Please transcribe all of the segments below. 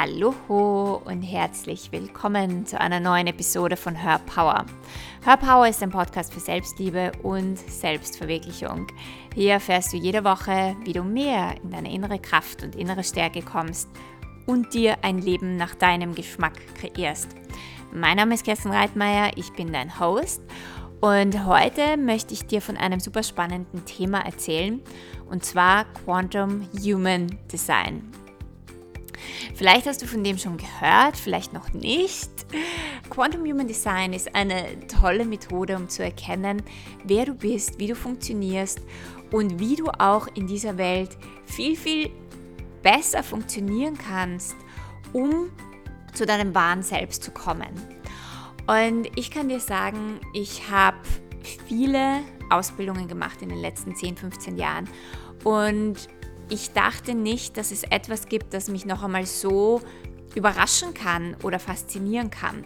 Hallo und herzlich willkommen zu einer neuen Episode von Her Power. Her Power ist ein Podcast für Selbstliebe und Selbstverwirklichung. Hier erfährst du jede Woche, wie du mehr in deine innere Kraft und innere Stärke kommst und dir ein Leben nach deinem Geschmack kreierst. Mein Name ist Kerstin Reitmeier, ich bin dein Host und heute möchte ich dir von einem super spannenden Thema erzählen und zwar Quantum Human Design. Vielleicht hast du von dem schon gehört, vielleicht noch nicht. Quantum Human Design ist eine tolle Methode, um zu erkennen, wer du bist, wie du funktionierst und wie du auch in dieser Welt viel, viel besser funktionieren kannst, um zu deinem wahren Selbst zu kommen. Und ich kann dir sagen, ich habe viele Ausbildungen gemacht in den letzten 10, 15 Jahren und ich dachte nicht, dass es etwas gibt, das mich noch einmal so überraschen kann oder faszinieren kann.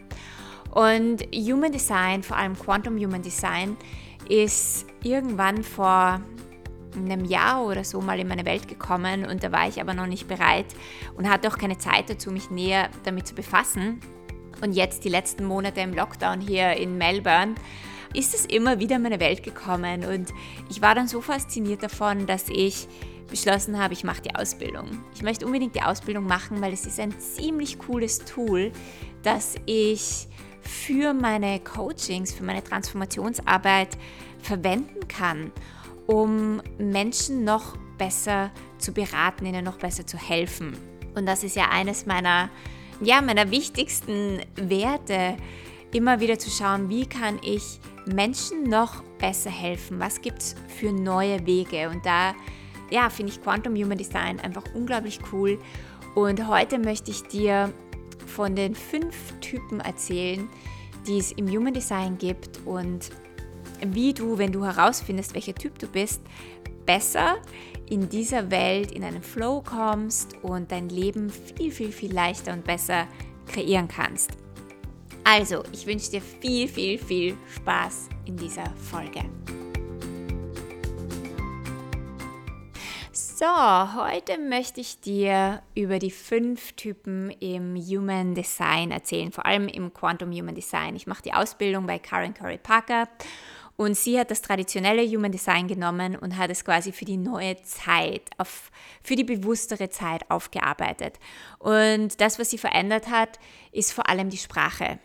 Und Human Design, vor allem Quantum Human Design, ist irgendwann vor einem Jahr oder so mal in meine Welt gekommen und da war ich aber noch nicht bereit und hatte auch keine Zeit dazu, mich näher damit zu befassen. Und jetzt die letzten Monate im Lockdown hier in Melbourne ist es immer wieder in meine Welt gekommen und ich war dann so fasziniert davon, dass ich beschlossen habe, ich mache die Ausbildung. Ich möchte unbedingt die Ausbildung machen, weil es ist ein ziemlich cooles Tool, das ich für meine Coachings, für meine Transformationsarbeit verwenden kann, um Menschen noch besser zu beraten, ihnen noch besser zu helfen. Und das ist ja eines meiner, ja, meiner wichtigsten Werte, immer wieder zu schauen, wie kann ich Menschen noch besser helfen? Was gibt es für neue Wege? Und da ja, finde ich Quantum Human Design einfach unglaublich cool. Und heute möchte ich dir von den fünf Typen erzählen, die es im Human Design gibt und wie du, wenn du herausfindest, welcher Typ du bist, besser in dieser Welt in einen Flow kommst und dein Leben viel, viel, viel leichter und besser kreieren kannst. Also, ich wünsche dir viel, viel, viel Spaß in dieser Folge. So, heute möchte ich dir über die fünf Typen im Human Design erzählen, vor allem im Quantum Human Design. Ich mache die Ausbildung bei Karen Curry Parker und sie hat das traditionelle Human Design genommen und hat es quasi für die neue Zeit, auf, für die bewusstere Zeit aufgearbeitet. Und das, was sie verändert hat, ist vor allem die Sprache.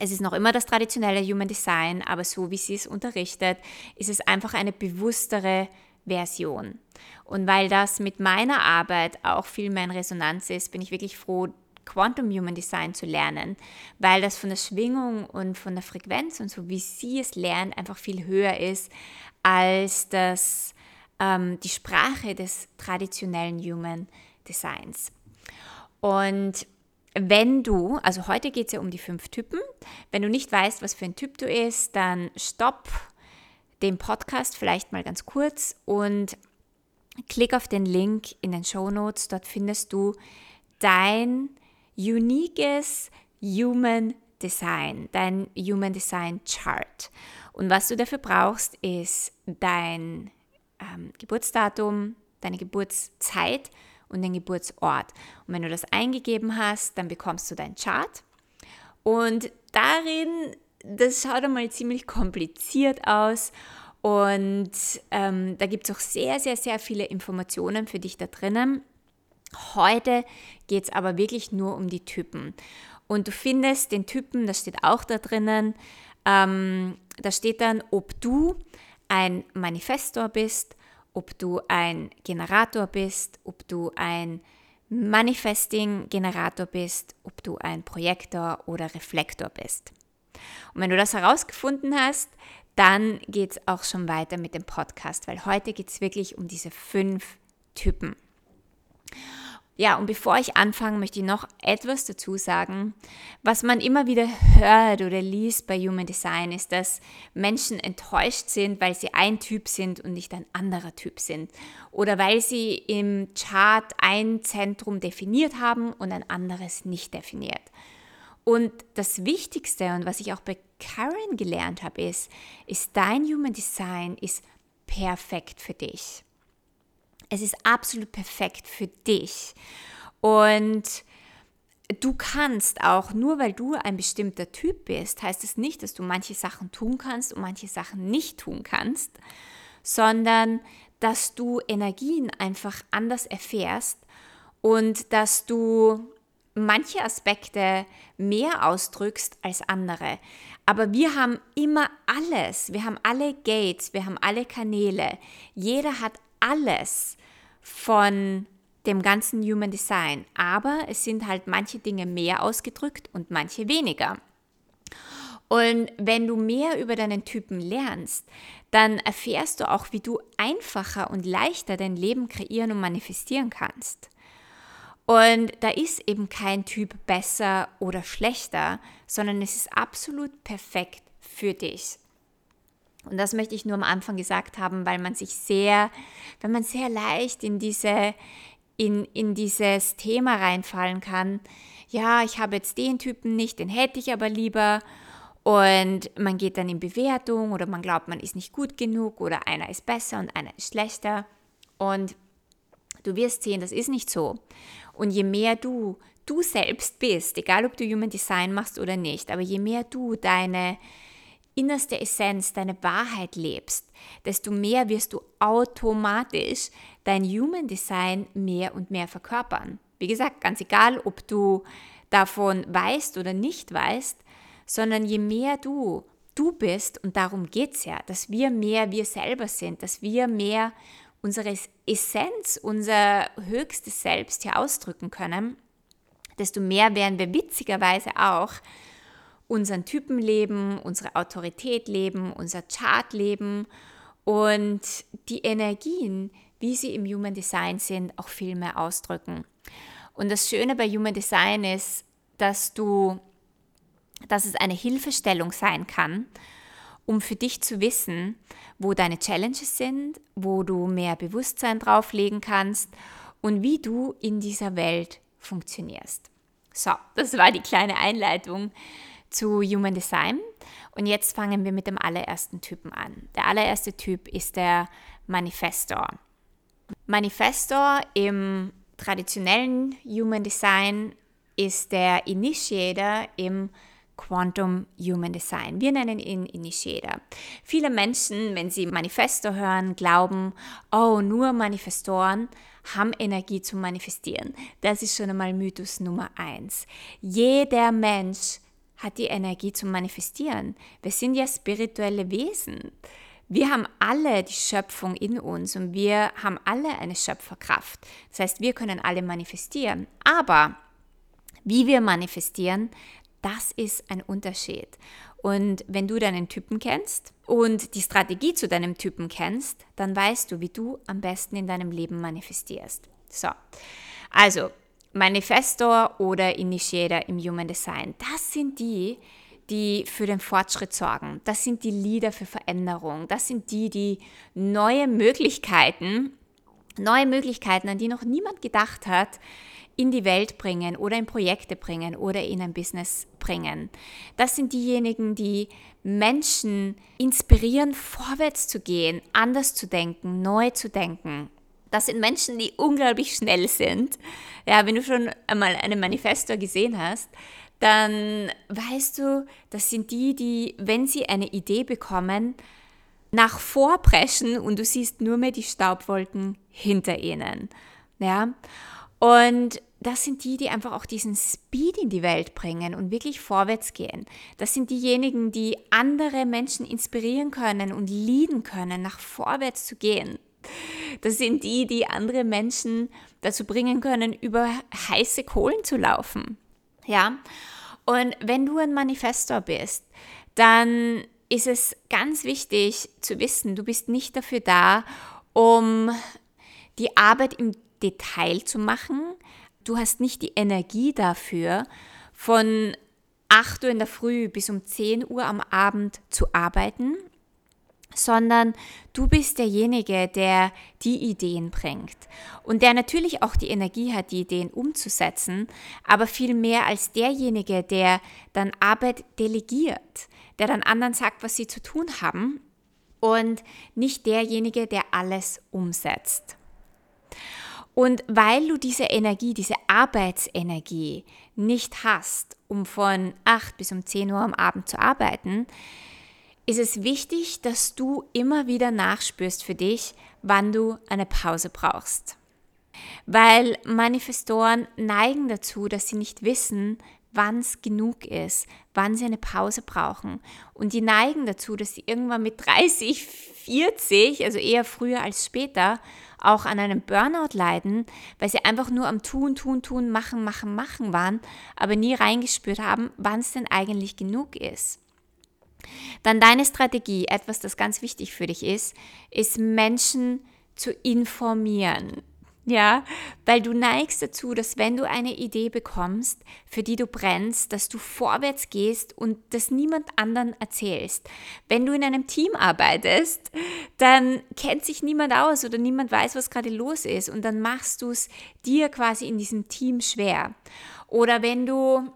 Es ist noch immer das traditionelle Human Design, aber so wie sie es unterrichtet, ist es einfach eine bewusstere Version. Und weil das mit meiner Arbeit auch viel mehr in Resonanz ist, bin ich wirklich froh, Quantum Human Design zu lernen, weil das von der Schwingung und von der Frequenz und so wie sie es lernen einfach viel höher ist als das, ähm, die Sprache des traditionellen Human Designs. Und wenn du, also heute geht es ja um die fünf Typen, wenn du nicht weißt, was für ein Typ du bist, dann stopp den Podcast vielleicht mal ganz kurz und klick auf den Link in den Show Notes. Dort findest du dein uniques Human Design, dein Human Design Chart. Und was du dafür brauchst, ist dein ähm, Geburtsdatum, deine Geburtszeit und den Geburtsort. Und wenn du das eingegeben hast, dann bekommst du dein Chart. Und darin das schaut einmal ziemlich kompliziert aus und ähm, da gibt es auch sehr, sehr, sehr viele Informationen für dich da drinnen. Heute geht es aber wirklich nur um die Typen. Und du findest den Typen, das steht auch da drinnen, ähm, da steht dann, ob du ein Manifestor bist, ob du ein Generator bist, ob du ein Manifesting-Generator bist, ob du ein Projektor oder Reflektor bist. Und wenn du das herausgefunden hast, dann geht es auch schon weiter mit dem Podcast, weil heute geht es wirklich um diese fünf Typen. Ja, und bevor ich anfange, möchte ich noch etwas dazu sagen. Was man immer wieder hört oder liest bei Human Design ist, dass Menschen enttäuscht sind, weil sie ein Typ sind und nicht ein anderer Typ sind. Oder weil sie im Chart ein Zentrum definiert haben und ein anderes nicht definiert. Und das Wichtigste und was ich auch bei Karen gelernt habe, ist, ist dein Human Design ist perfekt für dich. Es ist absolut perfekt für dich. Und du kannst auch, nur weil du ein bestimmter Typ bist, heißt es nicht, dass du manche Sachen tun kannst und manche Sachen nicht tun kannst, sondern dass du Energien einfach anders erfährst und dass du manche Aspekte mehr ausdrückst als andere. Aber wir haben immer alles. Wir haben alle Gates, wir haben alle Kanäle. Jeder hat alles von dem ganzen Human Design. Aber es sind halt manche Dinge mehr ausgedrückt und manche weniger. Und wenn du mehr über deinen Typen lernst, dann erfährst du auch, wie du einfacher und leichter dein Leben kreieren und manifestieren kannst. Und da ist eben kein Typ besser oder schlechter, sondern es ist absolut perfekt für dich. Und das möchte ich nur am Anfang gesagt haben, weil man sich sehr, wenn man sehr leicht in diese, in, in dieses Thema reinfallen kann, ja, ich habe jetzt den Typen nicht, den hätte ich aber lieber. Und man geht dann in Bewertung oder man glaubt, man ist nicht gut genug oder einer ist besser und einer ist schlechter. Und du wirst sehen, das ist nicht so. Und je mehr du du selbst bist, egal ob du Human Design machst oder nicht, aber je mehr du deine innerste Essenz, deine Wahrheit lebst, desto mehr wirst du automatisch dein Human Design mehr und mehr verkörpern. Wie gesagt, ganz egal, ob du davon weißt oder nicht weißt, sondern je mehr du du bist, und darum geht es ja, dass wir mehr wir selber sind, dass wir mehr unsere Essenz, unser höchstes Selbst hier ausdrücken können, desto mehr werden wir witzigerweise auch unseren Typen leben, unsere Autorität leben, unser Chart leben und die Energien, wie sie im Human Design sind, auch viel mehr ausdrücken. Und das Schöne bei Human Design ist, dass du, dass es eine Hilfestellung sein kann, um für dich zu wissen, wo deine Challenges sind, wo du mehr Bewusstsein drauflegen kannst und wie du in dieser Welt funktionierst. So, das war die kleine Einleitung zu Human Design. Und jetzt fangen wir mit dem allerersten Typen an. Der allererste Typ ist der Manifestor. Manifestor im traditionellen Human Design ist der Initiator im Quantum Human Design. Wir nennen ihn Initiator. Viele Menschen, wenn sie Manifesto hören, glauben, oh, nur Manifestoren haben Energie zu manifestieren. Das ist schon einmal Mythos Nummer eins. Jeder Mensch hat die Energie zu manifestieren. Wir sind ja spirituelle Wesen. Wir haben alle die Schöpfung in uns und wir haben alle eine Schöpferkraft. Das heißt, wir können alle manifestieren. Aber wie wir manifestieren, das ist ein Unterschied. Und wenn du deinen Typen kennst und die Strategie zu deinem Typen kennst, dann weißt du, wie du am besten in deinem Leben manifestierst. So, also Manifestor oder Initiator im Human Design, das sind die, die für den Fortschritt sorgen. Das sind die Leader für Veränderung. Das sind die, die neue Möglichkeiten, neue Möglichkeiten, an die noch niemand gedacht hat, in die Welt bringen oder in Projekte bringen oder in ein Business bringen. Das sind diejenigen, die Menschen inspirieren, vorwärts zu gehen, anders zu denken, neu zu denken. Das sind Menschen, die unglaublich schnell sind. Ja, wenn du schon einmal einen Manifestor gesehen hast, dann weißt du, das sind die, die, wenn sie eine Idee bekommen, nach vorpreschen und du siehst nur mehr die Staubwolken hinter ihnen. Ja, und das sind die, die einfach auch diesen Speed in die Welt bringen und wirklich vorwärts gehen. Das sind diejenigen, die andere Menschen inspirieren können und leaden können, nach vorwärts zu gehen. Das sind die, die andere Menschen dazu bringen können, über heiße Kohlen zu laufen. Ja? Und wenn du ein Manifestor bist, dann ist es ganz wichtig zu wissen, du bist nicht dafür da, um die Arbeit im Detail zu machen. Du hast nicht die Energie dafür, von 8 Uhr in der Früh bis um 10 Uhr am Abend zu arbeiten, sondern du bist derjenige, der die Ideen bringt und der natürlich auch die Energie hat, die Ideen umzusetzen, aber viel mehr als derjenige, der dann Arbeit delegiert, der dann anderen sagt, was sie zu tun haben und nicht derjenige, der alles umsetzt. Und weil du diese Energie, diese Arbeitsenergie nicht hast, um von 8 bis um 10 Uhr am Abend zu arbeiten, ist es wichtig, dass du immer wieder nachspürst für dich, wann du eine Pause brauchst. Weil Manifestoren neigen dazu, dass sie nicht wissen, wann es genug ist, wann sie eine Pause brauchen. Und die neigen dazu, dass sie irgendwann mit 30, 40, also eher früher als später, auch an einem Burnout leiden, weil sie einfach nur am Tun, Tun, Tun, Machen, Machen, Machen waren, aber nie reingespürt haben, wann es denn eigentlich genug ist. Dann deine Strategie, etwas, das ganz wichtig für dich ist, ist Menschen zu informieren. Ja, weil du neigst dazu, dass wenn du eine Idee bekommst, für die du brennst, dass du vorwärts gehst und das niemand anderen erzählst. Wenn du in einem Team arbeitest, dann kennt sich niemand aus oder niemand weiß, was gerade los ist und dann machst du es dir quasi in diesem Team schwer. Oder wenn du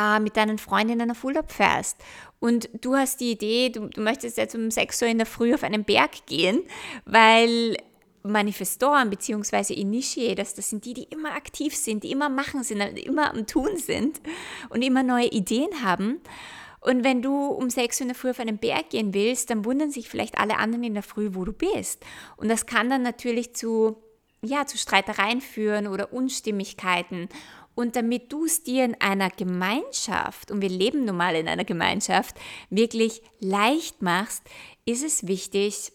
äh, mit deinen Freundinnen auf Urlaub fährst und du hast die Idee, du, du möchtest jetzt um 6 Uhr in der Früh auf einen Berg gehen, weil Manifestoren bzw. Initiators, das sind die, die immer aktiv sind, die immer machen sind, immer am Tun sind und immer neue Ideen haben. Und wenn du um 6 Uhr in der Früh auf einen Berg gehen willst, dann wundern sich vielleicht alle anderen in der Früh, wo du bist. Und das kann dann natürlich zu, ja, zu Streitereien führen oder Unstimmigkeiten. Und damit du es dir in einer Gemeinschaft, und wir leben nun mal in einer Gemeinschaft, wirklich leicht machst, ist es wichtig,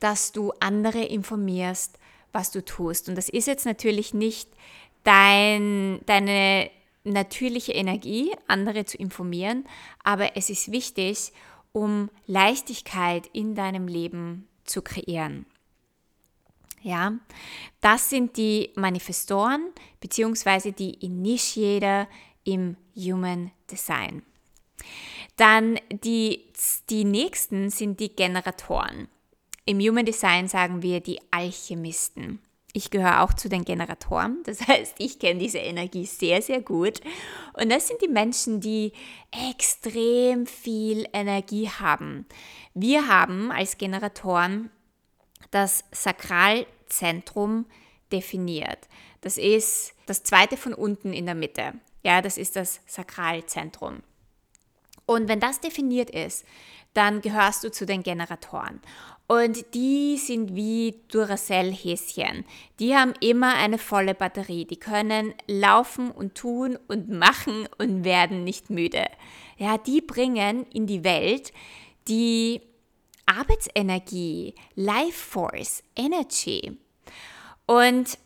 dass du andere informierst, was du tust. Und das ist jetzt natürlich nicht dein, deine natürliche Energie, andere zu informieren, aber es ist wichtig, um Leichtigkeit in deinem Leben zu kreieren. Ja, das sind die Manifestoren bzw. die Initiator im Human Design. Dann die, die nächsten sind die Generatoren. Im Human Design sagen wir die Alchemisten. Ich gehöre auch zu den Generatoren, das heißt, ich kenne diese Energie sehr, sehr gut. Und das sind die Menschen, die extrem viel Energie haben. Wir haben als Generatoren das Sakralzentrum definiert. Das ist das zweite von unten in der Mitte. Ja, das ist das Sakralzentrum. Und wenn das definiert ist, dann gehörst du zu den Generatoren. Und die sind wie Duracell-Häschen. Die haben immer eine volle Batterie. Die können laufen und tun und machen und werden nicht müde. Ja, die bringen in die Welt die Arbeitsenergie, Life Force, Energy. Und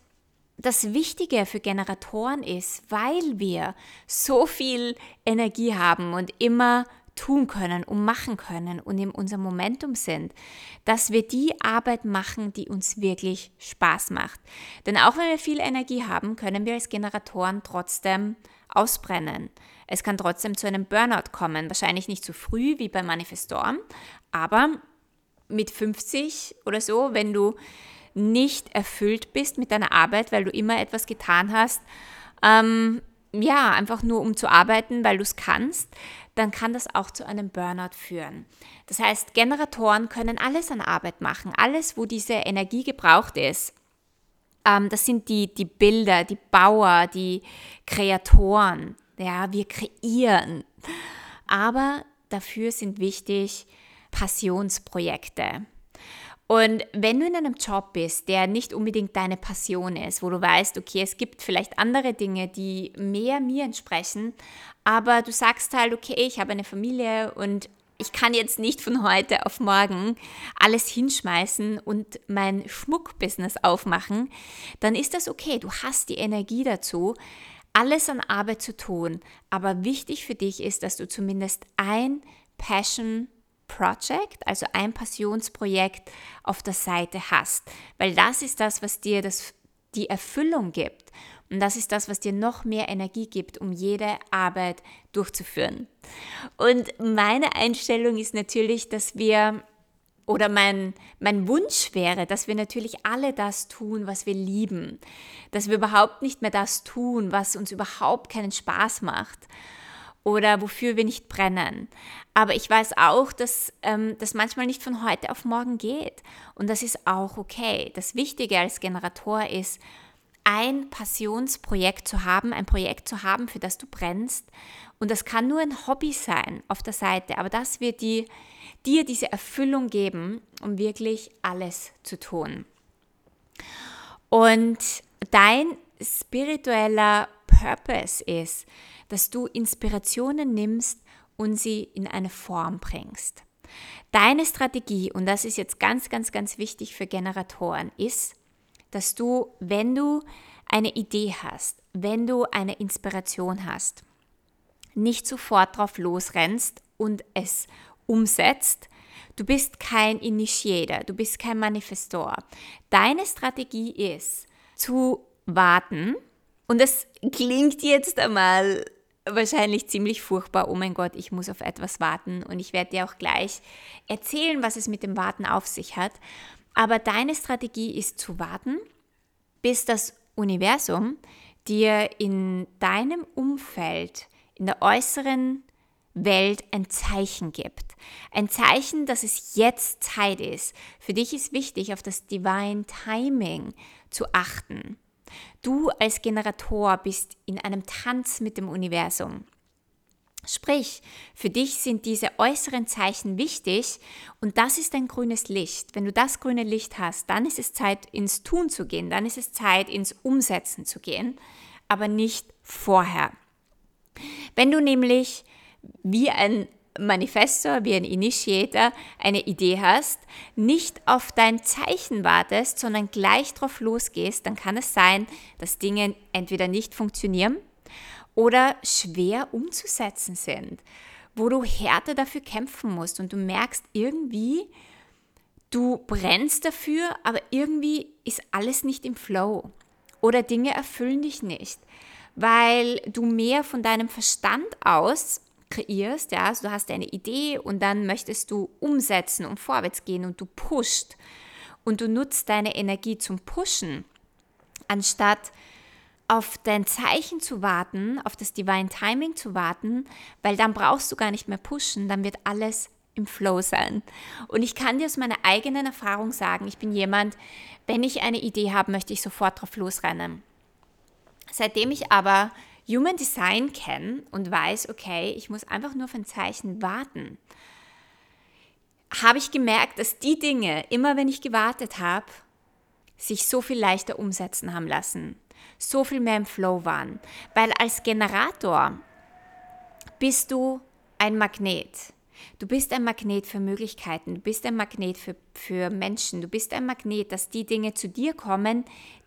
das Wichtige für Generatoren ist, weil wir so viel Energie haben und immer tun können und machen können und in unserem Momentum sind, dass wir die Arbeit machen, die uns wirklich Spaß macht. Denn auch wenn wir viel Energie haben, können wir als Generatoren trotzdem ausbrennen. Es kann trotzdem zu einem Burnout kommen, wahrscheinlich nicht so früh wie bei Manifestorm, aber mit 50 oder so, wenn du nicht erfüllt bist mit deiner Arbeit, weil du immer etwas getan hast, ähm, ja, einfach nur um zu arbeiten, weil du es kannst, dann kann das auch zu einem Burnout führen. Das heißt, Generatoren können alles an Arbeit machen, alles, wo diese Energie gebraucht ist. Ähm, das sind die, die Bilder, die Bauer, die Kreatoren. Ja, wir kreieren. Aber dafür sind wichtig Passionsprojekte. Und wenn du in einem Job bist, der nicht unbedingt deine Passion ist, wo du weißt, okay, es gibt vielleicht andere Dinge, die mehr mir entsprechen, aber du sagst halt, okay, ich habe eine Familie und ich kann jetzt nicht von heute auf morgen alles hinschmeißen und mein Schmuckbusiness aufmachen, dann ist das okay. Du hast die Energie dazu, alles an Arbeit zu tun. Aber wichtig für dich ist, dass du zumindest ein Passion Project, also ein Passionsprojekt auf der Seite hast, weil das ist das, was dir das, die Erfüllung gibt. Und das ist das, was dir noch mehr Energie gibt, um jede Arbeit durchzuführen. Und meine Einstellung ist natürlich, dass wir, oder mein, mein Wunsch wäre, dass wir natürlich alle das tun, was wir lieben. Dass wir überhaupt nicht mehr das tun, was uns überhaupt keinen Spaß macht. oder wofür wir nicht brennen. Aber ich weiß auch, dass ähm, das manchmal nicht von heute auf morgen geht. Und das ist auch okay. Das Wichtige als Generator ist, ein Passionsprojekt zu haben, ein Projekt zu haben, für das du brennst. Und das kann nur ein Hobby sein auf der Seite, aber das wird die, dir diese Erfüllung geben, um wirklich alles zu tun. Und dein spiritueller Purpose ist, dass du Inspirationen nimmst und sie in eine Form bringst. Deine Strategie, und das ist jetzt ganz, ganz, ganz wichtig für Generatoren, ist, dass du, wenn du eine Idee hast, wenn du eine Inspiration hast, nicht sofort drauf losrennst und es umsetzt. Du bist kein Initiator, du bist kein Manifestor. Deine Strategie ist zu warten und das klingt jetzt einmal wahrscheinlich ziemlich furchtbar. Oh mein Gott, ich muss auf etwas warten und ich werde dir auch gleich erzählen, was es mit dem Warten auf sich hat. Aber deine Strategie ist zu warten, bis das Universum dir in deinem Umfeld, in der äußeren Welt ein Zeichen gibt. Ein Zeichen, dass es jetzt Zeit ist. Für dich ist wichtig, auf das Divine Timing zu achten. Du als Generator bist in einem Tanz mit dem Universum. Sprich, für dich sind diese äußeren Zeichen wichtig und das ist ein grünes Licht. Wenn du das grüne Licht hast, dann ist es Zeit ins Tun zu gehen, dann ist es Zeit ins Umsetzen zu gehen, aber nicht vorher. Wenn du nämlich wie ein Manifestor, wie ein Initiator eine Idee hast, nicht auf dein Zeichen wartest, sondern gleich drauf losgehst, dann kann es sein, dass Dinge entweder nicht funktionieren oder schwer umzusetzen sind, wo du härter dafür kämpfen musst und du merkst irgendwie, du brennst dafür, aber irgendwie ist alles nicht im Flow oder Dinge erfüllen dich nicht, weil du mehr von deinem Verstand aus kreierst, ja, also du hast eine Idee und dann möchtest du umsetzen und vorwärts gehen und du pusht und du nutzt deine Energie zum Pushen, anstatt auf dein Zeichen zu warten, auf das Divine Timing zu warten, weil dann brauchst du gar nicht mehr pushen, dann wird alles im Flow sein. Und ich kann dir aus meiner eigenen Erfahrung sagen, ich bin jemand, wenn ich eine Idee habe, möchte ich sofort drauf losrennen. Seitdem ich aber Human Design kenne und weiß, okay, ich muss einfach nur auf ein Zeichen warten, habe ich gemerkt, dass die Dinge, immer wenn ich gewartet habe, sich so viel leichter umsetzen haben lassen so viel mehr im Flow waren. Weil als Generator bist du ein Magnet. Du bist ein Magnet für Möglichkeiten, du bist ein Magnet für, für Menschen, du bist ein Magnet, dass die Dinge zu dir kommen,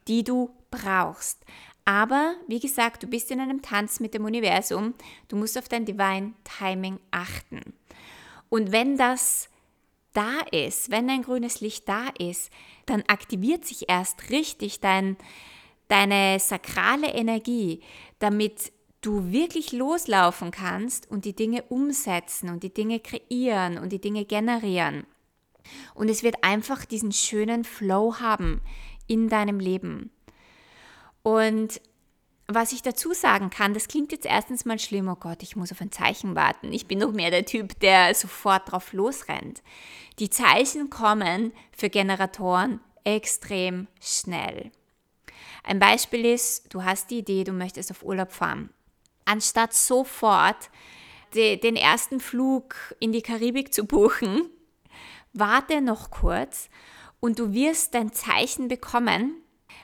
die du brauchst. Aber wie gesagt, du bist in einem Tanz mit dem Universum, du musst auf dein Divine Timing achten. Und wenn das da ist, wenn ein grünes Licht da ist, dann aktiviert sich erst richtig dein, deine sakrale Energie, damit du wirklich loslaufen kannst und die Dinge umsetzen und die Dinge kreieren und die Dinge generieren. Und es wird einfach diesen schönen Flow haben in deinem Leben. Und was ich dazu sagen kann, das klingt jetzt erstens mal schlimm, oh Gott, ich muss auf ein Zeichen warten. Ich bin noch mehr der Typ, der sofort drauf losrennt. Die Zeichen kommen für Generatoren extrem schnell. Ein Beispiel ist, du hast die Idee, du möchtest auf Urlaub fahren. Anstatt sofort de, den ersten Flug in die Karibik zu buchen, warte noch kurz und du wirst dein Zeichen bekommen,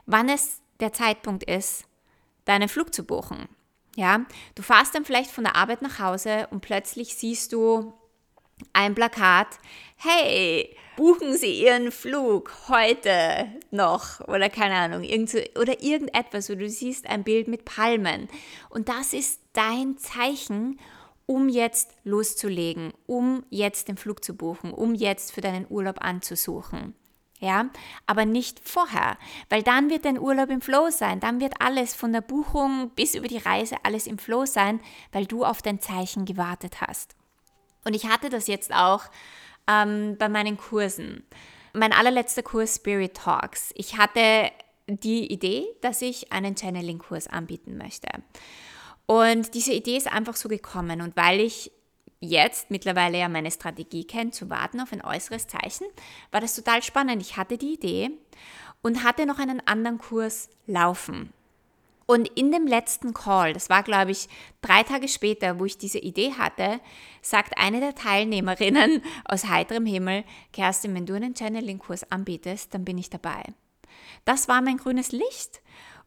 wann es der Zeitpunkt ist, deinen Flug zu buchen. Ja, du fährst dann vielleicht von der Arbeit nach Hause und plötzlich siehst du ein Plakat, hey, buchen Sie Ihren Flug heute noch oder keine Ahnung, irgend so, oder irgendetwas, wo du siehst ein Bild mit Palmen. Und das ist dein Zeichen, um jetzt loszulegen, um jetzt den Flug zu buchen, um jetzt für deinen Urlaub anzusuchen. Ja, aber nicht vorher, weil dann wird dein Urlaub im Flow sein, dann wird alles von der Buchung bis über die Reise alles im Flow sein, weil du auf dein Zeichen gewartet hast. Und ich hatte das jetzt auch ähm, bei meinen Kursen. Mein allerletzter Kurs Spirit Talks. Ich hatte die Idee, dass ich einen Channeling-Kurs anbieten möchte. Und diese Idee ist einfach so gekommen. Und weil ich jetzt mittlerweile ja meine Strategie kenne, zu warten auf ein äußeres Zeichen, war das total spannend. Ich hatte die Idee und hatte noch einen anderen Kurs laufen. Und in dem letzten Call, das war glaube ich drei Tage später, wo ich diese Idee hatte, sagt eine der Teilnehmerinnen aus heiterem Himmel, Kerstin, wenn du einen Channeling-Kurs anbietest, dann bin ich dabei. Das war mein grünes Licht.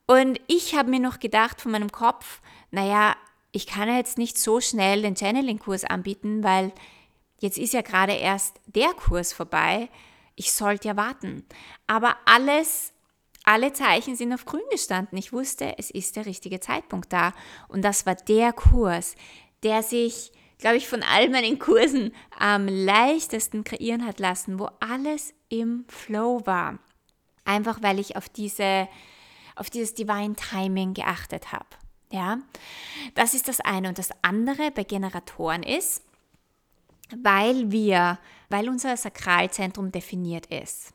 Und ich habe mir noch gedacht von meinem Kopf, naja, ich kann jetzt nicht so schnell den Channeling-Kurs anbieten, weil jetzt ist ja gerade erst der Kurs vorbei. Ich sollte ja warten. Aber alles alle Zeichen sind auf grün gestanden. Ich wusste, es ist der richtige Zeitpunkt da. Und das war der Kurs, der sich, glaube ich, von all meinen Kursen am leichtesten kreieren hat lassen, wo alles im Flow war. Einfach weil ich auf diese, auf dieses Divine Timing geachtet habe. Ja, das ist das eine. Und das andere bei Generatoren ist, weil wir, weil unser Sakralzentrum definiert ist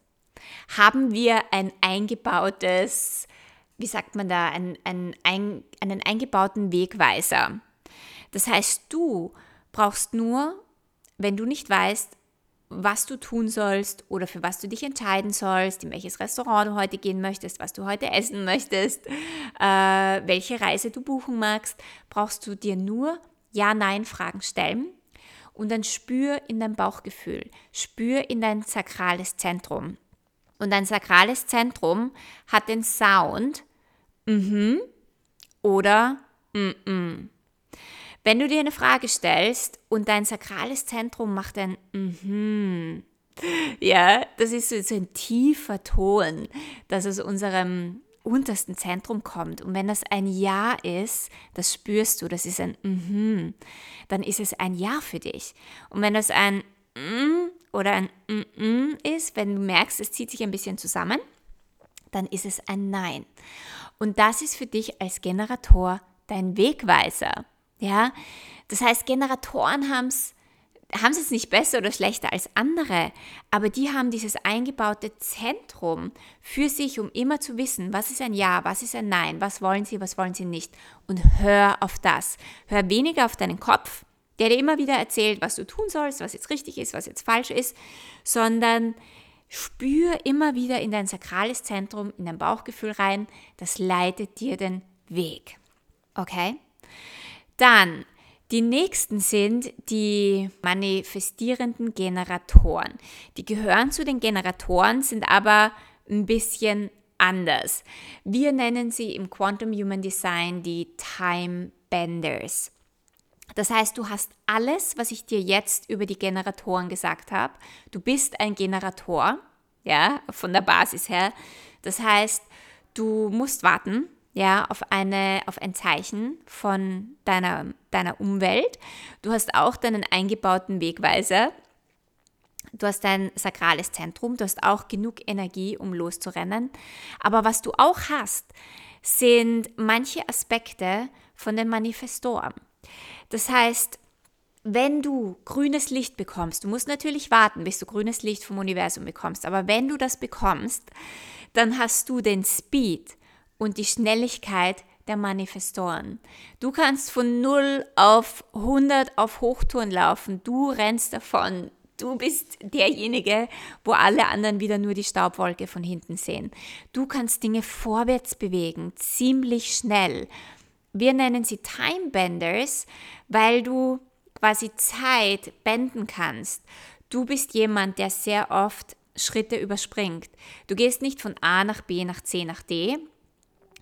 haben wir ein eingebautes, wie sagt man da, ein, ein, ein, einen eingebauten Wegweiser. Das heißt, du brauchst nur, wenn du nicht weißt, was du tun sollst oder für was du dich entscheiden sollst, in welches Restaurant du heute gehen möchtest, was du heute essen möchtest, äh, welche Reise du buchen magst, brauchst du dir nur Ja-Nein-Fragen stellen und dann spür in dein Bauchgefühl, spür in dein sakrales Zentrum. Und dein sakrales Zentrum hat den Sound mhm oder mhm. Wenn du dir eine Frage stellst und dein sakrales Zentrum macht ein mhm, ja, das ist so ein tiefer Ton, das aus unserem untersten Zentrum kommt. Und wenn das ein Ja ist, das spürst du, das ist ein mhm, dann ist es ein Ja für dich. Und wenn das ein mm oder ein mm ist, wenn du merkst, es zieht sich ein bisschen zusammen, dann ist es ein Nein. Und das ist für dich als Generator dein Wegweiser. Ja? Das heißt, Generatoren haben es nicht besser oder schlechter als andere, aber die haben dieses eingebaute Zentrum für sich, um immer zu wissen, was ist ein Ja, was ist ein Nein, was wollen sie, was wollen sie nicht. Und hör auf das. Hör weniger auf deinen Kopf, der dir immer wieder erzählt, was du tun sollst, was jetzt richtig ist, was jetzt falsch ist, sondern spür immer wieder in dein sakrales Zentrum, in dein Bauchgefühl rein, das leitet dir den Weg. Okay? Dann die nächsten sind die manifestierenden Generatoren. Die gehören zu den Generatoren, sind aber ein bisschen anders. Wir nennen sie im Quantum Human Design die Time Benders. Das heißt, du hast alles, was ich dir jetzt über die Generatoren gesagt habe. Du bist ein Generator, ja, von der Basis her. Das heißt, du musst warten, ja, auf, eine, auf ein Zeichen von deiner, deiner Umwelt. Du hast auch deinen eingebauten Wegweiser. Du hast dein sakrales Zentrum, du hast auch genug Energie, um loszurennen. Aber was du auch hast, sind manche Aspekte von den Manifestoren. Das heißt, wenn du grünes Licht bekommst, du musst natürlich warten, bis du grünes Licht vom Universum bekommst, aber wenn du das bekommst, dann hast du den Speed und die Schnelligkeit der Manifestoren. Du kannst von 0 auf 100 auf Hochtouren laufen, du rennst davon, du bist derjenige, wo alle anderen wieder nur die Staubwolke von hinten sehen. Du kannst Dinge vorwärts bewegen, ziemlich schnell. Wir nennen sie Time Benders, weil du quasi Zeit benden kannst. Du bist jemand, der sehr oft Schritte überspringt. Du gehst nicht von A nach B nach C nach D.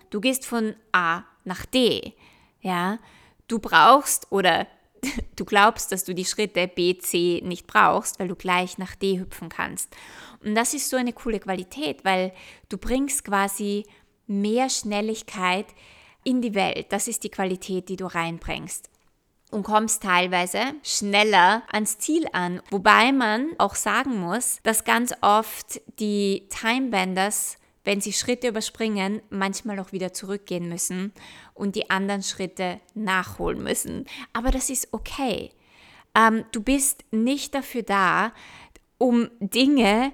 Du gehst von A nach D. Ja, du brauchst oder du glaubst, dass du die Schritte B, C nicht brauchst, weil du gleich nach D hüpfen kannst. Und das ist so eine coole Qualität, weil du bringst quasi mehr Schnelligkeit in die Welt. Das ist die Qualität, die du reinbringst und kommst teilweise schneller ans Ziel an. Wobei man auch sagen muss, dass ganz oft die Timebenders, wenn sie Schritte überspringen, manchmal auch wieder zurückgehen müssen und die anderen Schritte nachholen müssen. Aber das ist okay. Ähm, du bist nicht dafür da, um Dinge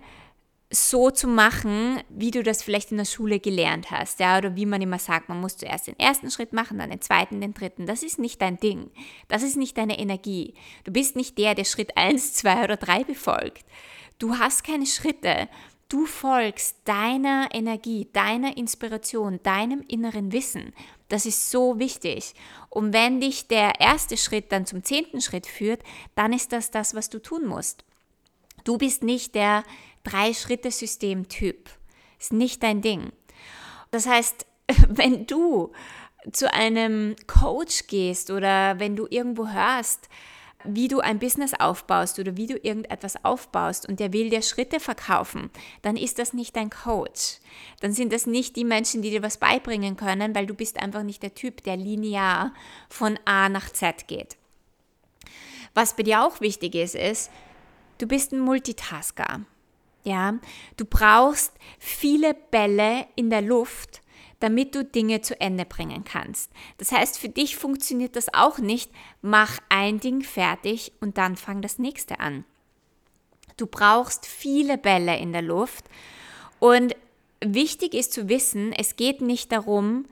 so zu machen, wie du das vielleicht in der Schule gelernt hast, ja, oder wie man immer sagt, man muss zuerst den ersten Schritt machen, dann den zweiten, den dritten. Das ist nicht dein Ding. Das ist nicht deine Energie. Du bist nicht der, der Schritt 1, 2 oder 3 befolgt. Du hast keine Schritte. Du folgst deiner Energie, deiner Inspiration, deinem inneren Wissen. Das ist so wichtig. Und wenn dich der erste Schritt dann zum zehnten Schritt führt, dann ist das das, was du tun musst. Du bist nicht der Drei-Schritte-System-Typ. Ist nicht dein Ding. Das heißt, wenn du zu einem Coach gehst oder wenn du irgendwo hörst, wie du ein Business aufbaust oder wie du irgendetwas aufbaust und der will dir Schritte verkaufen, dann ist das nicht dein Coach. Dann sind das nicht die Menschen, die dir was beibringen können, weil du bist einfach nicht der Typ, der linear von A nach Z geht. Was bei dir auch wichtig ist, ist, du bist ein Multitasker. Ja, du brauchst viele Bälle in der Luft, damit du Dinge zu Ende bringen kannst. Das heißt, für dich funktioniert das auch nicht, mach ein Ding fertig und dann fang das nächste an. Du brauchst viele Bälle in der Luft und wichtig ist zu wissen, es geht nicht darum,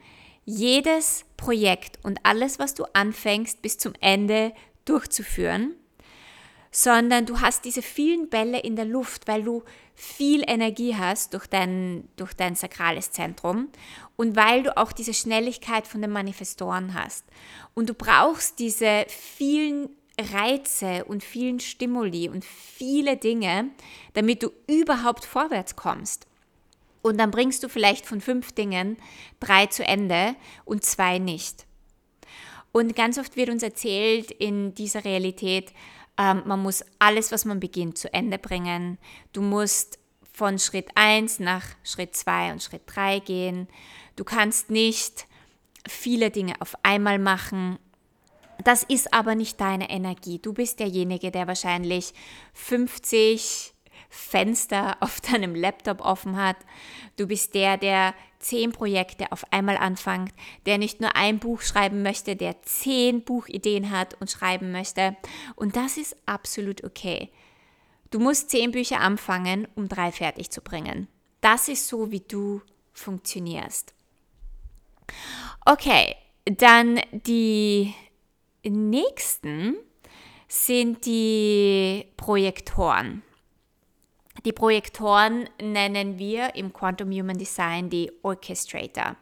jedes Projekt und alles, was du anfängst, bis zum Ende durchzuführen, sondern du hast diese vielen Bälle in der Luft, weil du viel Energie hast durch dein, durch dein sakrales Zentrum und weil du auch diese Schnelligkeit von den Manifestoren hast. Und du brauchst diese vielen Reize und vielen Stimuli und viele Dinge, damit du überhaupt vorwärts kommst. Und dann bringst du vielleicht von fünf Dingen drei zu Ende und zwei nicht. Und ganz oft wird uns erzählt in dieser Realität, ähm, man muss alles, was man beginnt, zu Ende bringen. Du musst von Schritt 1 nach Schritt 2 und Schritt 3 gehen. Du kannst nicht viele Dinge auf einmal machen. Das ist aber nicht deine Energie. Du bist derjenige, der wahrscheinlich 50 Fenster auf deinem Laptop offen hat. Du bist der, der zehn Projekte auf einmal anfängt, der nicht nur ein Buch schreiben möchte, der zehn Buchideen hat und schreiben möchte. Und das ist absolut okay. Du musst zehn Bücher anfangen, um drei fertig zu bringen. Das ist so, wie du funktionierst. Okay, dann die nächsten sind die Projektoren. Die Projektoren nennen wir im Quantum Human Design die Orchestrator.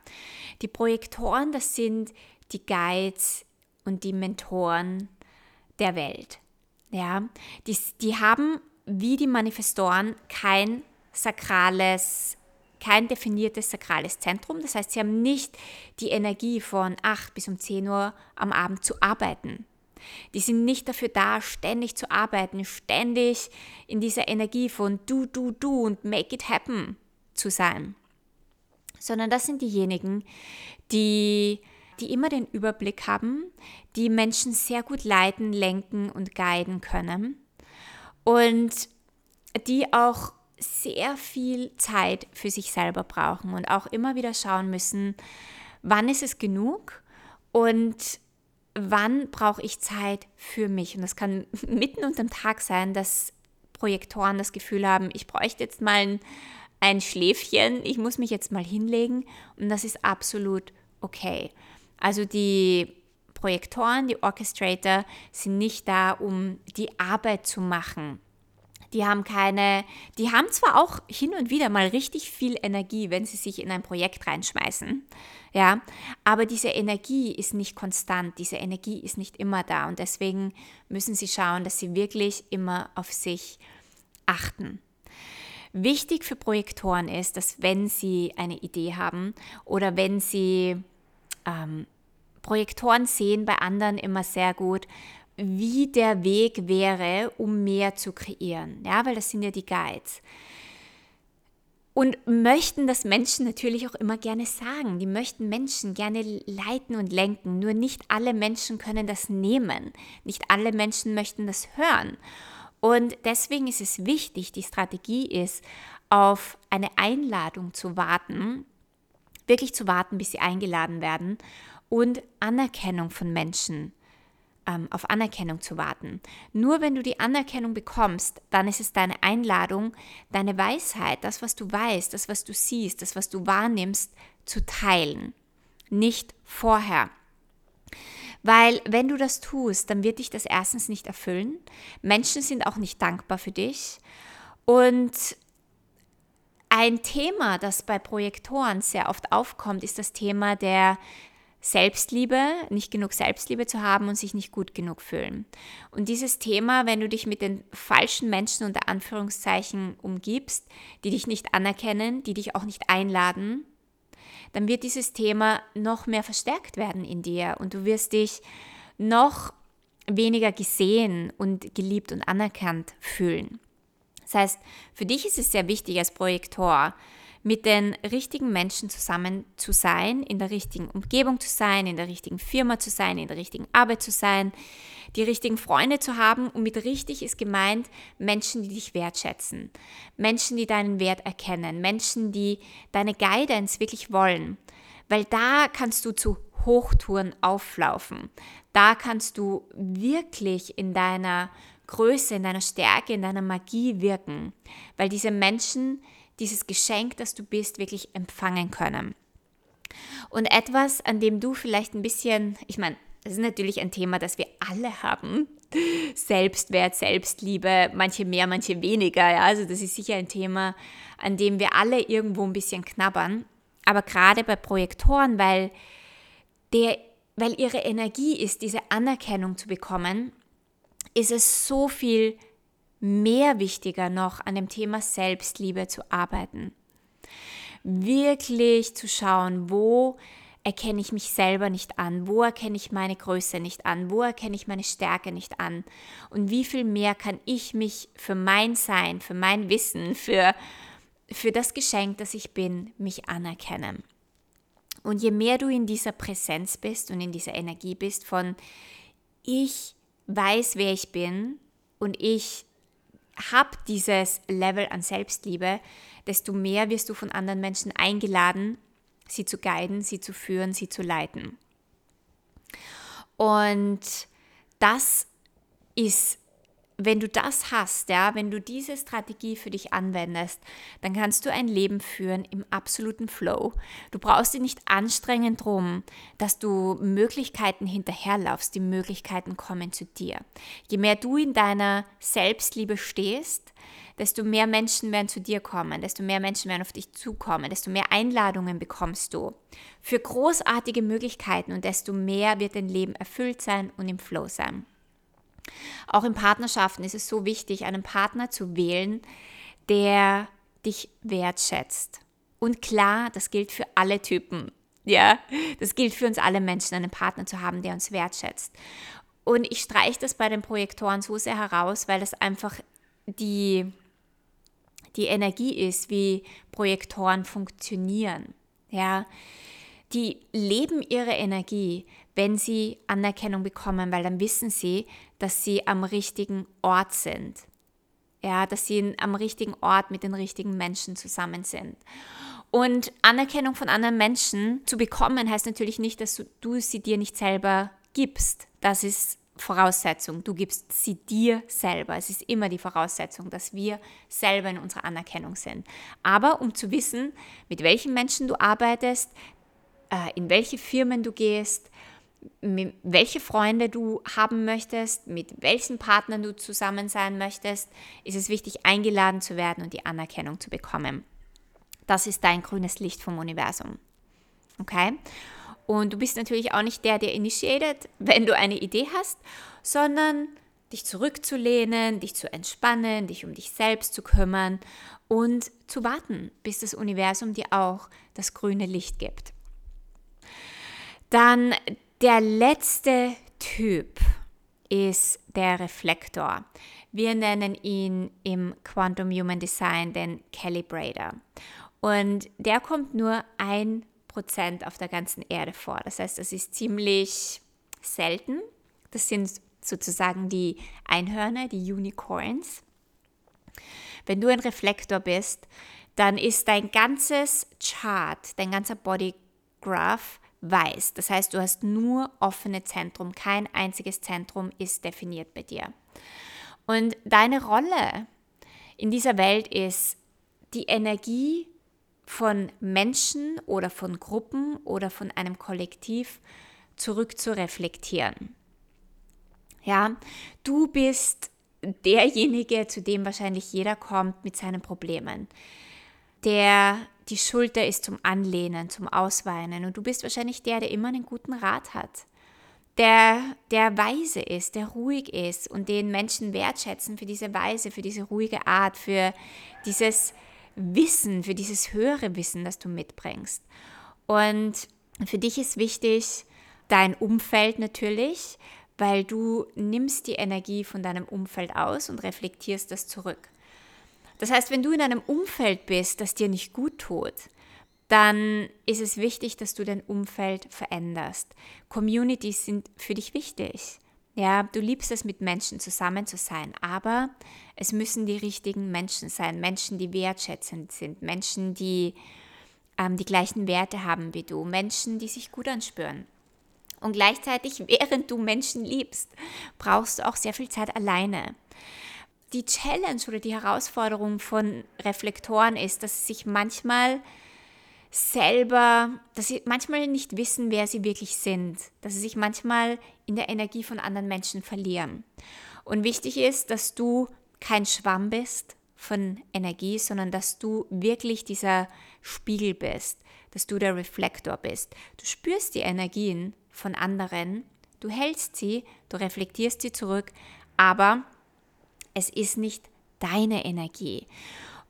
Die Projektoren, das sind die Guides und die Mentoren der Welt. Ja, die, die haben wie die Manifestoren kein sakrales, kein definiertes sakrales Zentrum. Das heißt, sie haben nicht die Energie von 8 bis um 10 Uhr am Abend zu arbeiten. Die sind nicht dafür da, ständig zu arbeiten, ständig in dieser Energie von du, du, du und make it happen zu sein. Sondern das sind diejenigen, die, die immer den Überblick haben, die Menschen sehr gut leiten, lenken und guiden können und die auch sehr viel Zeit für sich selber brauchen und auch immer wieder schauen müssen, wann ist es genug und wann brauche ich Zeit für mich? Und das kann mitten unterm Tag sein, dass Projektoren das Gefühl haben, ich bräuchte jetzt mal ein, ein Schläfchen, ich muss mich jetzt mal hinlegen und das ist absolut okay. Also die Projektoren, die Orchestrator sind nicht da, um die Arbeit zu machen, die haben keine, die haben zwar auch hin und wieder mal richtig viel Energie, wenn sie sich in ein Projekt reinschmeißen, ja, aber diese Energie ist nicht konstant, diese Energie ist nicht immer da und deswegen müssen sie schauen, dass sie wirklich immer auf sich achten. Wichtig für Projektoren ist, dass wenn sie eine Idee haben oder wenn sie ähm, Projektoren sehen bei anderen immer sehr gut, wie der Weg wäre, um mehr zu kreieren. Ja, weil das sind ja die Guides. Und möchten das Menschen natürlich auch immer gerne sagen. Die möchten Menschen gerne leiten und lenken. Nur nicht alle Menschen können das nehmen. Nicht alle Menschen möchten das hören. Und deswegen ist es wichtig, die Strategie ist, auf eine Einladung zu warten, wirklich zu warten, bis sie eingeladen werden und Anerkennung von Menschen ähm, auf Anerkennung zu warten. Nur wenn du die Anerkennung bekommst, dann ist es deine Einladung, deine Weisheit, das, was du weißt, das, was du siehst, das, was du wahrnimmst, zu teilen. Nicht vorher. Weil wenn du das tust, dann wird dich das erstens nicht erfüllen. Menschen sind auch nicht dankbar für dich. Und ein Thema, das bei Projektoren sehr oft aufkommt, ist das Thema der Selbstliebe, nicht genug Selbstliebe zu haben und sich nicht gut genug fühlen. Und dieses Thema, wenn du dich mit den falschen Menschen unter Anführungszeichen umgibst, die dich nicht anerkennen, die dich auch nicht einladen, dann wird dieses Thema noch mehr verstärkt werden in dir und du wirst dich noch weniger gesehen und geliebt und anerkannt fühlen. Das heißt, für dich ist es sehr wichtig als Projektor, mit den richtigen Menschen zusammen zu sein, in der richtigen Umgebung zu sein, in der richtigen Firma zu sein, in der richtigen Arbeit zu sein, die richtigen Freunde zu haben. Und mit richtig ist gemeint Menschen, die dich wertschätzen, Menschen, die deinen Wert erkennen, Menschen, die deine Guidance wirklich wollen. Weil da kannst du zu Hochtouren auflaufen. Da kannst du wirklich in deiner Größe, in deiner Stärke, in deiner Magie wirken. Weil diese Menschen dieses Geschenk, das du bist, wirklich empfangen können. Und etwas, an dem du vielleicht ein bisschen, ich meine, das ist natürlich ein Thema, das wir alle haben. Selbstwert, Selbstliebe, manche mehr, manche weniger. Ja? Also das ist sicher ein Thema, an dem wir alle irgendwo ein bisschen knabbern. Aber gerade bei Projektoren, weil, der, weil ihre Energie ist, diese Anerkennung zu bekommen, ist es so viel mehr wichtiger noch an dem Thema Selbstliebe zu arbeiten. Wirklich zu schauen, wo erkenne ich mich selber nicht an, wo erkenne ich meine Größe nicht an, wo erkenne ich meine Stärke nicht an und wie viel mehr kann ich mich für mein Sein, für mein Wissen, für, für das Geschenk, das ich bin, mich anerkennen. Und je mehr du in dieser Präsenz bist und in dieser Energie bist von ich weiß, wer ich bin und ich habe dieses Level an Selbstliebe, desto mehr wirst du von anderen Menschen eingeladen, sie zu guiden, sie zu führen, sie zu leiten. Und das ist wenn du das hast, ja, wenn du diese Strategie für dich anwendest, dann kannst du ein Leben führen im absoluten Flow. Du brauchst dich nicht anstrengen drum, dass du Möglichkeiten hinterherlaufst. Die Möglichkeiten kommen zu dir. Je mehr du in deiner Selbstliebe stehst, desto mehr Menschen werden zu dir kommen, desto mehr Menschen werden auf dich zukommen, desto mehr Einladungen bekommst du für großartige Möglichkeiten und desto mehr wird dein Leben erfüllt sein und im Flow sein. Auch in Partnerschaften ist es so wichtig, einen Partner zu wählen, der dich wertschätzt. Und klar, das gilt für alle Typen. Ja, das gilt für uns alle Menschen, einen Partner zu haben, der uns wertschätzt. Und ich streiche das bei den Projektoren so sehr heraus, weil das einfach die, die Energie ist, wie Projektoren funktionieren. Ja, die leben ihre Energie, wenn sie Anerkennung bekommen, weil dann wissen sie, dass sie am richtigen Ort sind. Ja, dass sie am richtigen Ort mit den richtigen Menschen zusammen sind. Und Anerkennung von anderen Menschen zu bekommen, heißt natürlich nicht, dass du, du sie dir nicht selber gibst. Das ist Voraussetzung. Du gibst sie dir selber. Es ist immer die Voraussetzung, dass wir selber in unserer Anerkennung sind. Aber um zu wissen, mit welchen Menschen du arbeitest, äh, in welche Firmen du gehst, welche Freunde du haben möchtest, mit welchen Partnern du zusammen sein möchtest, ist es wichtig, eingeladen zu werden und die Anerkennung zu bekommen. Das ist dein grünes Licht vom Universum. Okay? Und du bist natürlich auch nicht der, der initiiert, wenn du eine Idee hast, sondern dich zurückzulehnen, dich zu entspannen, dich um dich selbst zu kümmern und zu warten, bis das Universum dir auch das grüne Licht gibt. Dann der letzte Typ ist der Reflektor. Wir nennen ihn im Quantum Human Design den Calibrator. Und der kommt nur ein Prozent auf der ganzen Erde vor. Das heißt, das ist ziemlich selten. Das sind sozusagen die Einhörner, die Unicorns. Wenn du ein Reflektor bist, dann ist dein ganzes Chart, dein ganzer Bodygraph weiß. Das heißt, du hast nur offene Zentrum. Kein einziges Zentrum ist definiert bei dir. Und deine Rolle in dieser Welt ist, die Energie von Menschen oder von Gruppen oder von einem Kollektiv zurück zu reflektieren. Ja, du bist derjenige, zu dem wahrscheinlich jeder kommt mit seinen Problemen. Der die Schulter ist zum Anlehnen, zum Ausweinen und du bist wahrscheinlich der, der immer einen guten Rat hat. Der, der weise ist, der ruhig ist und den Menschen wertschätzen für diese Weise, für diese ruhige Art, für dieses Wissen, für dieses höhere Wissen, das du mitbringst. Und für dich ist wichtig dein Umfeld natürlich, weil du nimmst die Energie von deinem Umfeld aus und reflektierst das zurück. Das heißt, wenn du in einem Umfeld bist, das dir nicht gut tut, dann ist es wichtig, dass du dein Umfeld veränderst. Communities sind für dich wichtig. Ja, du liebst es, mit Menschen zusammen zu sein, aber es müssen die richtigen Menschen sein, Menschen, die wertschätzend sind, Menschen, die ähm, die gleichen Werte haben wie du, Menschen, die sich gut anspüren. Und gleichzeitig, während du Menschen liebst, brauchst du auch sehr viel Zeit alleine. Die Challenge oder die Herausforderung von Reflektoren ist, dass sie sich manchmal selber, dass sie manchmal nicht wissen, wer sie wirklich sind, dass sie sich manchmal in der Energie von anderen Menschen verlieren. Und wichtig ist, dass du kein Schwamm bist von Energie, sondern dass du wirklich dieser Spiegel bist, dass du der Reflektor bist. Du spürst die Energien von anderen, du hältst sie, du reflektierst sie zurück, aber es ist nicht deine Energie.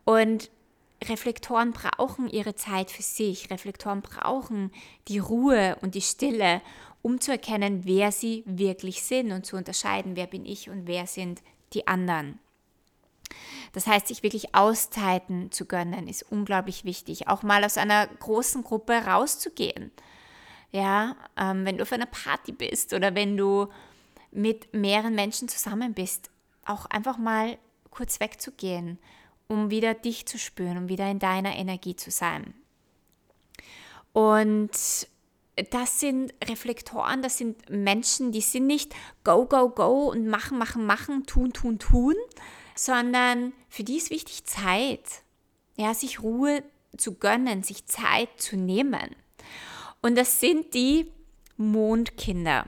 Und Reflektoren brauchen ihre Zeit für sich. Reflektoren brauchen die Ruhe und die Stille, um zu erkennen, wer sie wirklich sind und zu unterscheiden, wer bin ich und wer sind die anderen. Das heißt, sich wirklich Auszeiten zu gönnen, ist unglaublich wichtig. Auch mal aus einer großen Gruppe rauszugehen. Ja, ähm, wenn du auf einer Party bist oder wenn du mit mehreren Menschen zusammen bist, auch einfach mal kurz wegzugehen um wieder dich zu spüren, um wieder in deiner Energie zu sein. Und das sind Reflektoren, das sind Menschen, die sind nicht go, go, go und machen, machen, machen, tun, tun, tun, sondern für die ist wichtig Zeit. Ja, sich Ruhe zu gönnen, sich Zeit zu nehmen. Und das sind die Mondkinder.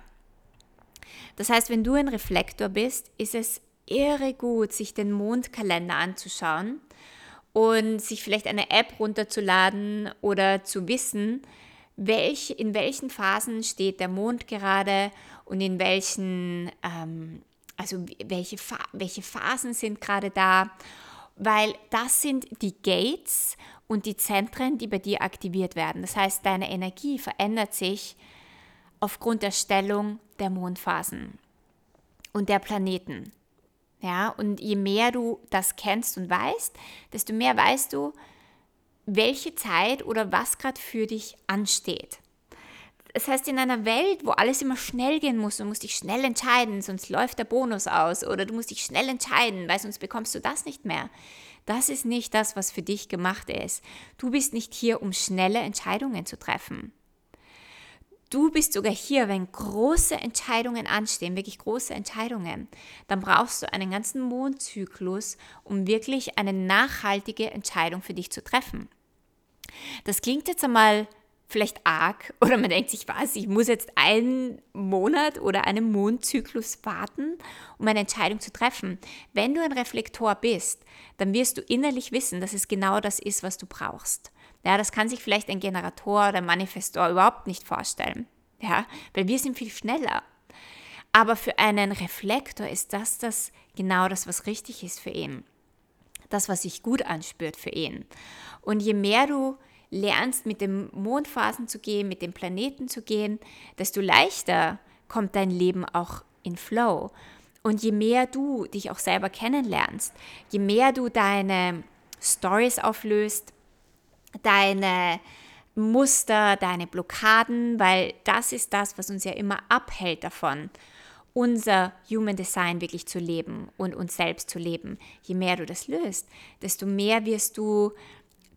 Das heißt, wenn du ein Reflektor bist, ist es irre gut, sich den Mondkalender anzuschauen und sich vielleicht eine App runterzuladen oder zu wissen, welch, in welchen Phasen steht der Mond gerade und in welchen, ähm, also welche, welche Phasen sind gerade da, weil das sind die Gates und die Zentren, die bei dir aktiviert werden. Das heißt, deine Energie verändert sich aufgrund der Stellung der Mondphasen und der Planeten. Ja, und je mehr du das kennst und weißt, desto mehr weißt du, welche Zeit oder was gerade für dich ansteht. Das heißt, in einer Welt, wo alles immer schnell gehen muss, du musst dich schnell entscheiden, sonst läuft der Bonus aus oder du musst dich schnell entscheiden, weil sonst bekommst du das nicht mehr. Das ist nicht das, was für dich gemacht ist. Du bist nicht hier, um schnelle Entscheidungen zu treffen. Du bist sogar hier, wenn große Entscheidungen anstehen, wirklich große Entscheidungen, dann brauchst du einen ganzen Mondzyklus, um wirklich eine nachhaltige Entscheidung für dich zu treffen. Das klingt jetzt einmal vielleicht arg oder man denkt sich, was, ich muss jetzt einen Monat oder einen Mondzyklus warten, um eine Entscheidung zu treffen. Wenn du ein Reflektor bist, dann wirst du innerlich wissen, dass es genau das ist, was du brauchst. Ja, das kann sich vielleicht ein Generator oder ein Manifestor überhaupt nicht vorstellen. Ja, weil wir sind viel schneller. Aber für einen Reflektor ist das, das genau das, was richtig ist für ihn. Das, was sich gut anspürt für ihn. Und je mehr du lernst, mit den Mondphasen zu gehen, mit den Planeten zu gehen, desto leichter kommt dein Leben auch in Flow. Und je mehr du dich auch selber kennenlernst, je mehr du deine Stories auflöst, deine Muster, deine Blockaden, weil das ist das, was uns ja immer abhält davon, unser Human Design wirklich zu leben und uns selbst zu leben. Je mehr du das löst, desto mehr wirst du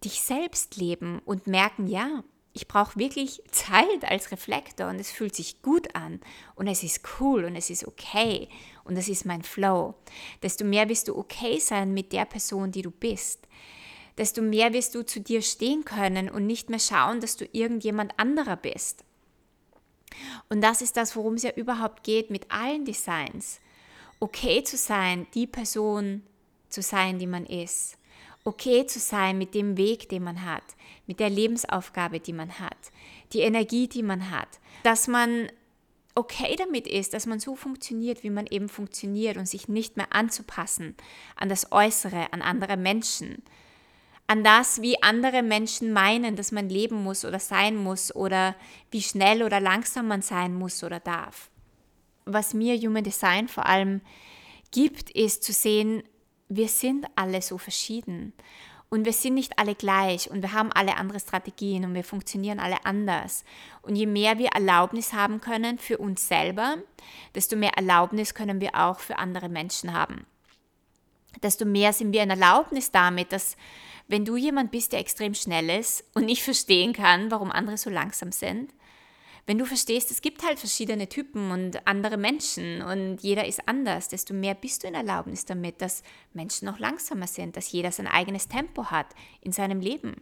dich selbst leben und merken, ja, ich brauche wirklich Zeit als Reflektor und es fühlt sich gut an und es ist cool und es ist okay und das ist mein Flow. Desto mehr wirst du okay sein mit der Person, die du bist. Desto mehr wirst du zu dir stehen können und nicht mehr schauen, dass du irgendjemand anderer bist. Und das ist das, worum es ja überhaupt geht mit allen Designs. Okay zu sein, die Person zu sein, die man ist. Okay zu sein mit dem Weg, den man hat, mit der Lebensaufgabe, die man hat, die Energie, die man hat. Dass man okay damit ist, dass man so funktioniert, wie man eben funktioniert und sich nicht mehr anzupassen an das Äußere, an andere Menschen, an das, wie andere Menschen meinen, dass man leben muss oder sein muss oder wie schnell oder langsam man sein muss oder darf. Was mir Human Design vor allem gibt, ist zu sehen, wir sind alle so verschieden und wir sind nicht alle gleich und wir haben alle andere Strategien und wir funktionieren alle anders. Und je mehr wir Erlaubnis haben können für uns selber, desto mehr Erlaubnis können wir auch für andere Menschen haben. Desto mehr sind wir in Erlaubnis damit, dass wenn du jemand bist, der extrem schnell ist und nicht verstehen kann, warum andere so langsam sind, wenn du verstehst, es gibt halt verschiedene Typen und andere Menschen und jeder ist anders, desto mehr bist du in Erlaubnis damit, dass Menschen noch langsamer sind, dass jeder sein eigenes Tempo hat in seinem Leben.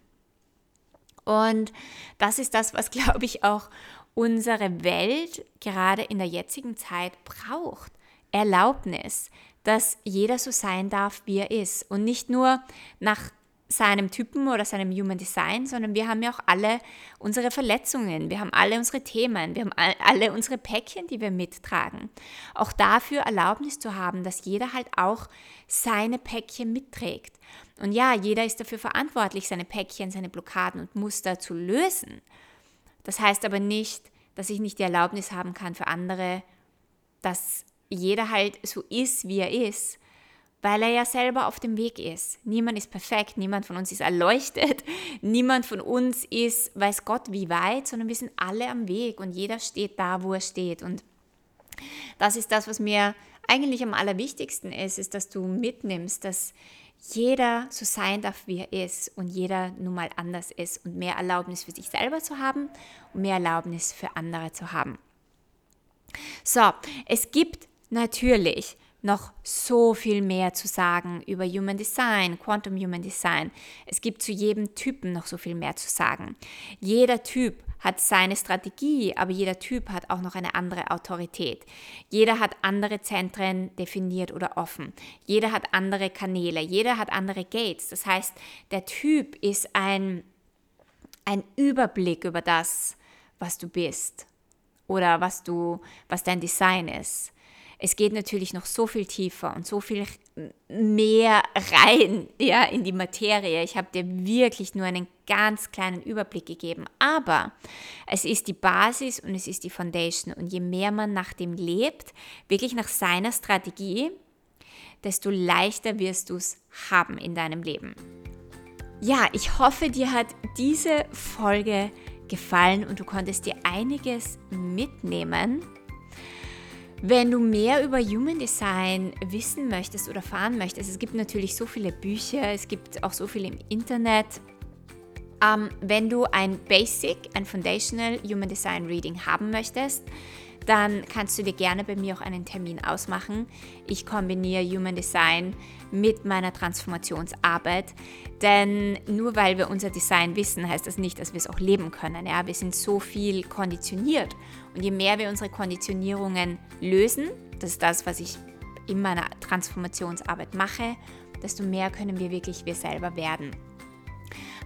Und das ist das, was, glaube ich, auch unsere Welt gerade in der jetzigen Zeit braucht. Erlaubnis, dass jeder so sein darf, wie er ist und nicht nur nach seinem Typen oder seinem Human Design, sondern wir haben ja auch alle unsere Verletzungen, wir haben alle unsere Themen, wir haben alle unsere Päckchen, die wir mittragen. Auch dafür Erlaubnis zu haben, dass jeder halt auch seine Päckchen mitträgt. Und ja, jeder ist dafür verantwortlich, seine Päckchen, seine Blockaden und Muster zu lösen. Das heißt aber nicht, dass ich nicht die Erlaubnis haben kann für andere, dass jeder halt so ist, wie er ist weil er ja selber auf dem Weg ist. Niemand ist perfekt, niemand von uns ist erleuchtet, niemand von uns ist, weiß Gott wie weit, sondern wir sind alle am Weg und jeder steht da, wo er steht. Und das ist das, was mir eigentlich am allerwichtigsten ist, ist, dass du mitnimmst, dass jeder so sein darf, wie er ist und jeder nun mal anders ist und mehr Erlaubnis für sich selber zu haben und mehr Erlaubnis für andere zu haben. So, es gibt natürlich noch so viel mehr zu sagen über Human Design, Quantum Human Design. Es gibt zu jedem Typen noch so viel mehr zu sagen. Jeder Typ hat seine Strategie, aber jeder Typ hat auch noch eine andere Autorität. Jeder hat andere Zentren definiert oder offen. Jeder hat andere Kanäle. Jeder hat andere Gates. Das heißt, der Typ ist ein, ein Überblick über das, was du bist oder was du, was dein Design ist es geht natürlich noch so viel tiefer und so viel mehr rein ja, in die Materie. Ich habe dir wirklich nur einen ganz kleinen Überblick gegeben. Aber es ist die Basis und es ist die Foundation. Und je mehr man nach dem lebt, wirklich nach seiner Strategie, desto leichter wirst du es haben in deinem Leben. Ja, ich hoffe, dir hat diese Folge gefallen und du konntest dir einiges mitnehmen. Wenn du mehr über Human Design wissen möchtest oder erfahren möchtest, es gibt natürlich so viele Bücher, es gibt auch so viel im Internet. Ähm, wenn du ein Basic, ein Foundational Human Design Reading haben möchtest, dann kannst du dir gerne bei mir auch einen Termin ausmachen. Ich kombiniere Human Design mit meiner Transformationsarbeit, denn nur weil wir unser Design wissen, heißt das nicht, dass wir es auch leben können. Ja? Wir sind so viel konditioniert und je mehr wir unsere Konditionierungen lösen, das ist das, was ich in meiner Transformationsarbeit mache, desto mehr können wir wirklich wir selber werden.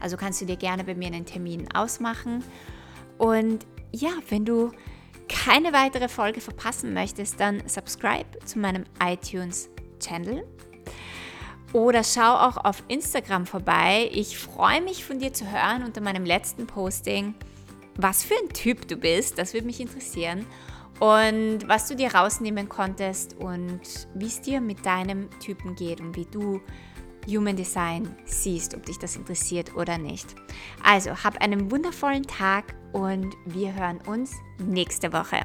Also kannst du dir gerne bei mir einen Termin ausmachen und ja, wenn du keine weitere Folge verpassen möchtest, dann subscribe zu meinem iTunes-Channel oder schau auch auf Instagram vorbei. Ich freue mich von dir zu hören unter meinem letzten Posting, was für ein Typ du bist. Das würde mich interessieren. Und was du dir rausnehmen konntest und wie es dir mit deinem Typen geht und wie du Human Design siehst, ob dich das interessiert oder nicht. Also, hab einen wundervollen Tag und wir hören uns nächste Woche.